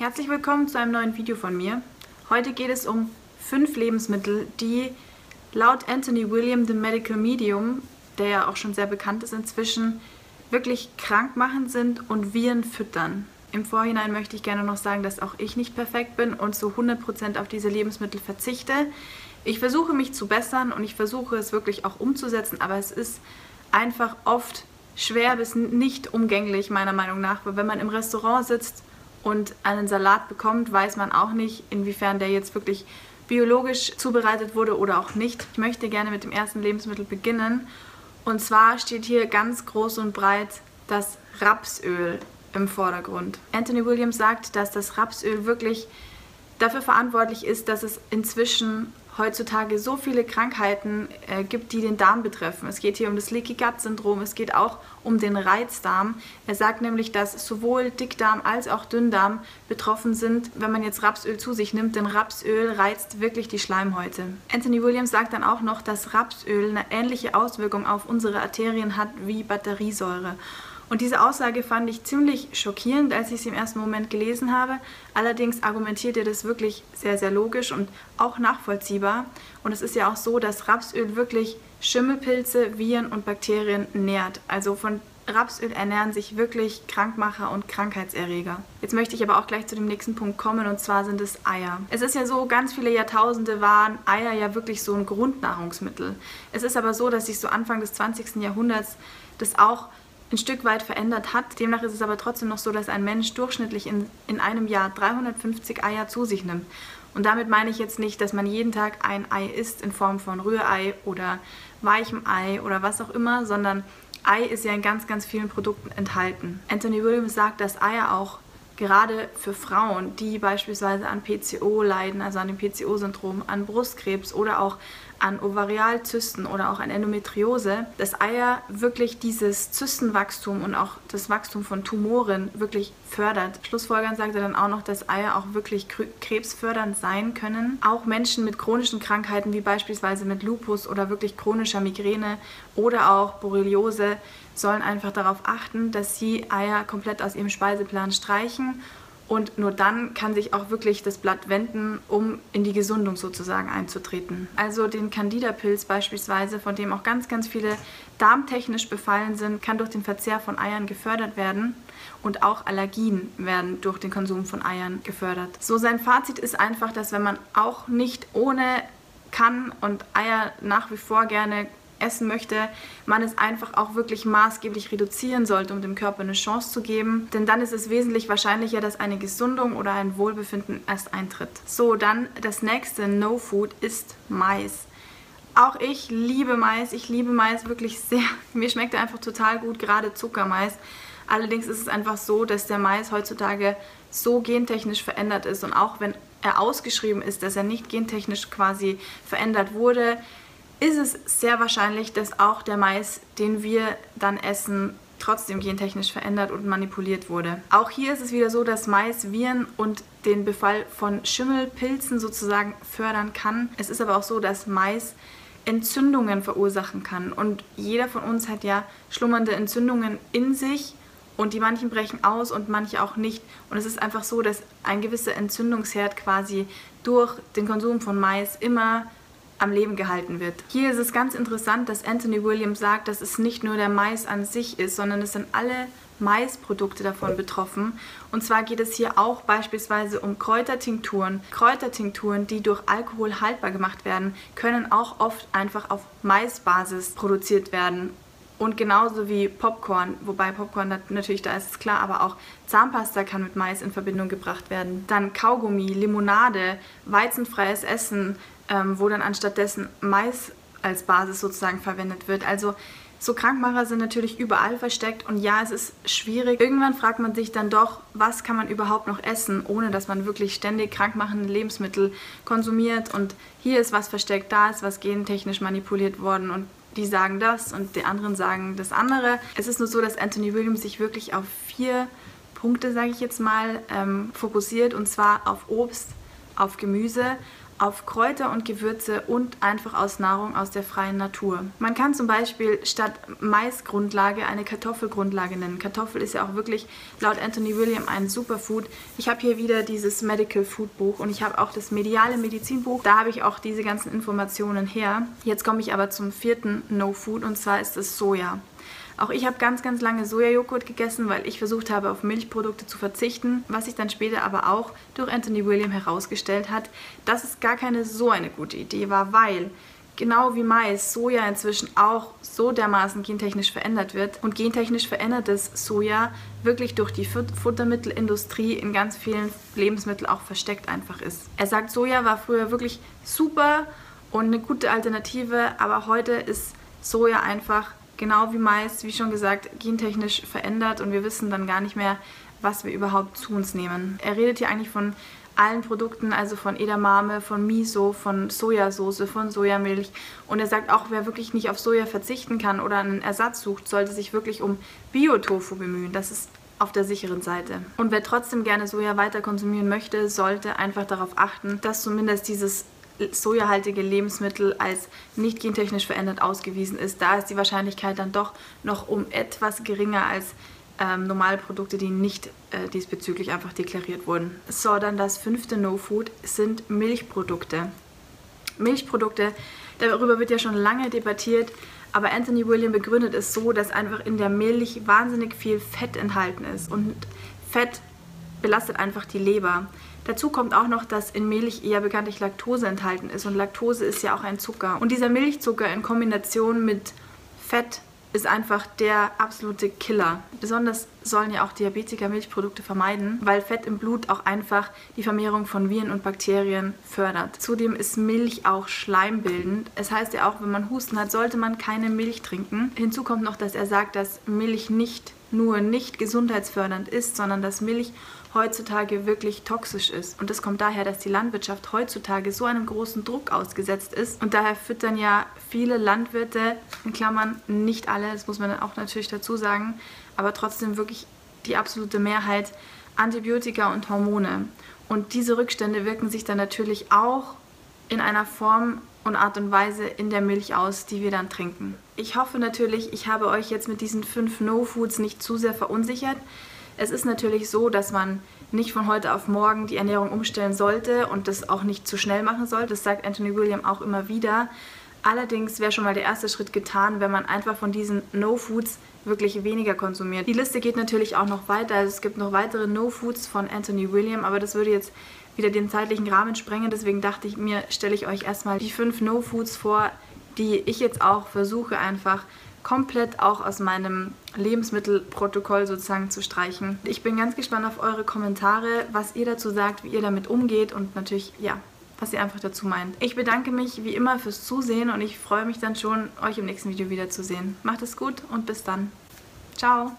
Herzlich willkommen zu einem neuen Video von mir. Heute geht es um fünf Lebensmittel, die laut Anthony William, dem Medical Medium, der ja auch schon sehr bekannt ist inzwischen, wirklich krankmachend sind und Viren füttern. Im Vorhinein möchte ich gerne noch sagen, dass auch ich nicht perfekt bin und zu 100% auf diese Lebensmittel verzichte. Ich versuche mich zu bessern und ich versuche es wirklich auch umzusetzen, aber es ist einfach oft schwer bis nicht umgänglich, meiner Meinung nach. Weil wenn man im Restaurant sitzt und einen Salat bekommt, weiß man auch nicht, inwiefern der jetzt wirklich biologisch zubereitet wurde oder auch nicht. Ich möchte gerne mit dem ersten Lebensmittel beginnen. Und zwar steht hier ganz groß und breit das Rapsöl im Vordergrund. Anthony Williams sagt, dass das Rapsöl wirklich dafür verantwortlich ist, dass es inzwischen heutzutage so viele Krankheiten äh, gibt, die den Darm betreffen. Es geht hier um das Leaky Gut Syndrom, es geht auch um den Reizdarm. Er sagt nämlich, dass sowohl Dickdarm als auch Dünndarm betroffen sind, wenn man jetzt Rapsöl zu sich nimmt, denn Rapsöl reizt wirklich die Schleimhäute. Anthony Williams sagt dann auch noch, dass Rapsöl eine ähnliche Auswirkung auf unsere Arterien hat wie Batteriesäure. Und diese Aussage fand ich ziemlich schockierend, als ich sie im ersten Moment gelesen habe. Allerdings argumentiert er das wirklich sehr, sehr logisch und auch nachvollziehbar. Und es ist ja auch so, dass Rapsöl wirklich Schimmelpilze, Viren und Bakterien nährt. Also von Rapsöl ernähren sich wirklich Krankmacher und Krankheitserreger. Jetzt möchte ich aber auch gleich zu dem nächsten Punkt kommen und zwar sind es Eier. Es ist ja so, ganz viele Jahrtausende waren Eier ja wirklich so ein Grundnahrungsmittel. Es ist aber so, dass sich so Anfang des 20. Jahrhunderts das auch ein Stück weit verändert hat. Demnach ist es aber trotzdem noch so, dass ein Mensch durchschnittlich in, in einem Jahr 350 Eier zu sich nimmt. Und damit meine ich jetzt nicht, dass man jeden Tag ein Ei isst in Form von Rührei oder weichem Ei oder was auch immer, sondern Ei ist ja in ganz, ganz vielen Produkten enthalten. Anthony Williams sagt, dass Eier auch gerade für Frauen, die beispielsweise an PCO leiden, also an dem PCO-Syndrom, an Brustkrebs oder auch an Ovarialzysten oder auch an Endometriose, dass Eier wirklich dieses Zystenwachstum und auch das Wachstum von Tumoren wirklich fördert. Schlussfolgern sagt er dann auch noch, dass Eier auch wirklich krebsfördernd sein können. Auch Menschen mit chronischen Krankheiten wie beispielsweise mit Lupus oder wirklich chronischer Migräne oder auch Borreliose sollen einfach darauf achten, dass sie Eier komplett aus ihrem Speiseplan streichen und nur dann kann sich auch wirklich das Blatt wenden, um in die Gesundung sozusagen einzutreten. Also den Candida-Pilz beispielsweise, von dem auch ganz, ganz viele darmtechnisch befallen sind, kann durch den Verzehr von Eiern gefördert werden. Und auch Allergien werden durch den Konsum von Eiern gefördert. So sein Fazit ist einfach, dass wenn man auch nicht ohne kann und Eier nach wie vor gerne essen möchte, man es einfach auch wirklich maßgeblich reduzieren sollte, um dem Körper eine Chance zu geben. Denn dann ist es wesentlich wahrscheinlicher, dass eine Gesundung oder ein Wohlbefinden erst eintritt. So, dann das nächste No Food ist Mais. Auch ich liebe Mais. Ich liebe Mais wirklich sehr. Mir schmeckt er einfach total gut, gerade Zuckermais. Allerdings ist es einfach so, dass der Mais heutzutage so gentechnisch verändert ist und auch wenn er ausgeschrieben ist, dass er nicht gentechnisch quasi verändert wurde, ist es sehr wahrscheinlich, dass auch der Mais, den wir dann essen, trotzdem gentechnisch verändert und manipuliert wurde. Auch hier ist es wieder so, dass Mais Viren und den Befall von Schimmelpilzen sozusagen fördern kann. Es ist aber auch so, dass Mais Entzündungen verursachen kann. Und jeder von uns hat ja schlummernde Entzündungen in sich und die manchen brechen aus und manche auch nicht. Und es ist einfach so, dass ein gewisser Entzündungsherd quasi durch den Konsum von Mais immer am Leben gehalten wird. Hier ist es ganz interessant, dass Anthony Williams sagt, dass es nicht nur der Mais an sich ist, sondern es sind alle Maisprodukte davon betroffen. Und zwar geht es hier auch beispielsweise um Kräutertinkturen. Kräutertinkturen, die durch Alkohol haltbar gemacht werden, können auch oft einfach auf Maisbasis produziert werden. Und genauso wie Popcorn, wobei Popcorn natürlich, da ist es klar, aber auch Zahnpasta kann mit Mais in Verbindung gebracht werden. Dann Kaugummi, Limonade, weizenfreies Essen, ähm, wo dann anstattdessen Mais als Basis sozusagen verwendet wird. Also so Krankmacher sind natürlich überall versteckt und ja, es ist schwierig. Irgendwann fragt man sich dann doch, was kann man überhaupt noch essen, ohne dass man wirklich ständig krankmachende Lebensmittel konsumiert und hier ist was versteckt, da ist was gentechnisch manipuliert worden und die sagen das und die anderen sagen das andere. Es ist nur so, dass Anthony Williams sich wirklich auf vier Punkte, sage ich jetzt mal, ähm, fokussiert und zwar auf Obst, auf Gemüse, auf Kräuter und Gewürze und einfach aus Nahrung aus der freien Natur. Man kann zum Beispiel statt Maisgrundlage eine Kartoffelgrundlage nennen. Kartoffel ist ja auch wirklich laut Anthony William ein Superfood. Ich habe hier wieder dieses Medical Food Buch und ich habe auch das mediale Medizinbuch. Da habe ich auch diese ganzen Informationen her. Jetzt komme ich aber zum vierten No Food und zwar ist es Soja. Auch ich habe ganz, ganz lange Sojajoghurt gegessen, weil ich versucht habe, auf Milchprodukte zu verzichten, was sich dann später aber auch durch Anthony William herausgestellt hat, dass es gar keine so eine gute Idee war, weil genau wie Mais Soja inzwischen auch so dermaßen gentechnisch verändert wird und gentechnisch verändertes Soja wirklich durch die Futtermittelindustrie in ganz vielen Lebensmitteln auch versteckt einfach ist. Er sagt, Soja war früher wirklich super und eine gute Alternative, aber heute ist Soja einfach genau wie Mais, wie schon gesagt, gentechnisch verändert und wir wissen dann gar nicht mehr, was wir überhaupt zu uns nehmen. Er redet hier eigentlich von allen Produkten, also von Edamame, von Miso, von Sojasauce, von Sojamilch. Und er sagt auch, wer wirklich nicht auf Soja verzichten kann oder einen Ersatz sucht, sollte sich wirklich um Biotofu bemühen. Das ist auf der sicheren Seite. Und wer trotzdem gerne Soja weiter konsumieren möchte, sollte einfach darauf achten, dass zumindest dieses sojahaltige Lebensmittel als nicht gentechnisch verändert ausgewiesen ist. Da ist die Wahrscheinlichkeit dann doch noch um etwas geringer als ähm, normale Produkte, die nicht äh, diesbezüglich einfach deklariert wurden. So, dann das fünfte No-Food sind Milchprodukte. Milchprodukte, darüber wird ja schon lange debattiert, aber Anthony William begründet es so, dass einfach in der Milch wahnsinnig viel Fett enthalten ist und Fett belastet einfach die Leber. Dazu kommt auch noch, dass in Milch eher bekanntlich Laktose enthalten ist und Laktose ist ja auch ein Zucker. Und dieser Milchzucker in Kombination mit Fett ist einfach der absolute Killer. Besonders sollen ja auch Diabetiker Milchprodukte vermeiden, weil Fett im Blut auch einfach die Vermehrung von Viren und Bakterien fördert. Zudem ist Milch auch schleimbildend. Es heißt ja auch, wenn man Husten hat, sollte man keine Milch trinken. Hinzu kommt noch, dass er sagt, dass Milch nicht nur nicht gesundheitsfördernd ist, sondern dass Milch heutzutage wirklich toxisch ist. Und das kommt daher, dass die Landwirtschaft heutzutage so einem großen Druck ausgesetzt ist. Und daher füttern ja viele Landwirte, in Klammern nicht alle, das muss man auch natürlich dazu sagen, aber trotzdem wirklich die absolute Mehrheit Antibiotika und Hormone. Und diese Rückstände wirken sich dann natürlich auch in einer Form und Art und Weise in der Milch aus, die wir dann trinken. Ich hoffe natürlich, ich habe euch jetzt mit diesen fünf No-Foods nicht zu sehr verunsichert. Es ist natürlich so, dass man nicht von heute auf morgen die Ernährung umstellen sollte und das auch nicht zu schnell machen sollte. Das sagt Anthony William auch immer wieder. Allerdings wäre schon mal der erste Schritt getan, wenn man einfach von diesen No-Foods wirklich weniger konsumiert. Die Liste geht natürlich auch noch weiter. Also es gibt noch weitere No-Foods von Anthony William, aber das würde jetzt wieder den zeitlichen Rahmen sprengen. Deswegen dachte ich mir, stelle ich euch erstmal die fünf No-Foods vor, die ich jetzt auch versuche einfach komplett auch aus meinem Lebensmittelprotokoll sozusagen zu streichen. Ich bin ganz gespannt auf eure Kommentare, was ihr dazu sagt, wie ihr damit umgeht und natürlich, ja, was ihr einfach dazu meint. Ich bedanke mich wie immer fürs Zusehen und ich freue mich dann schon, euch im nächsten Video wiederzusehen. Macht es gut und bis dann. Ciao!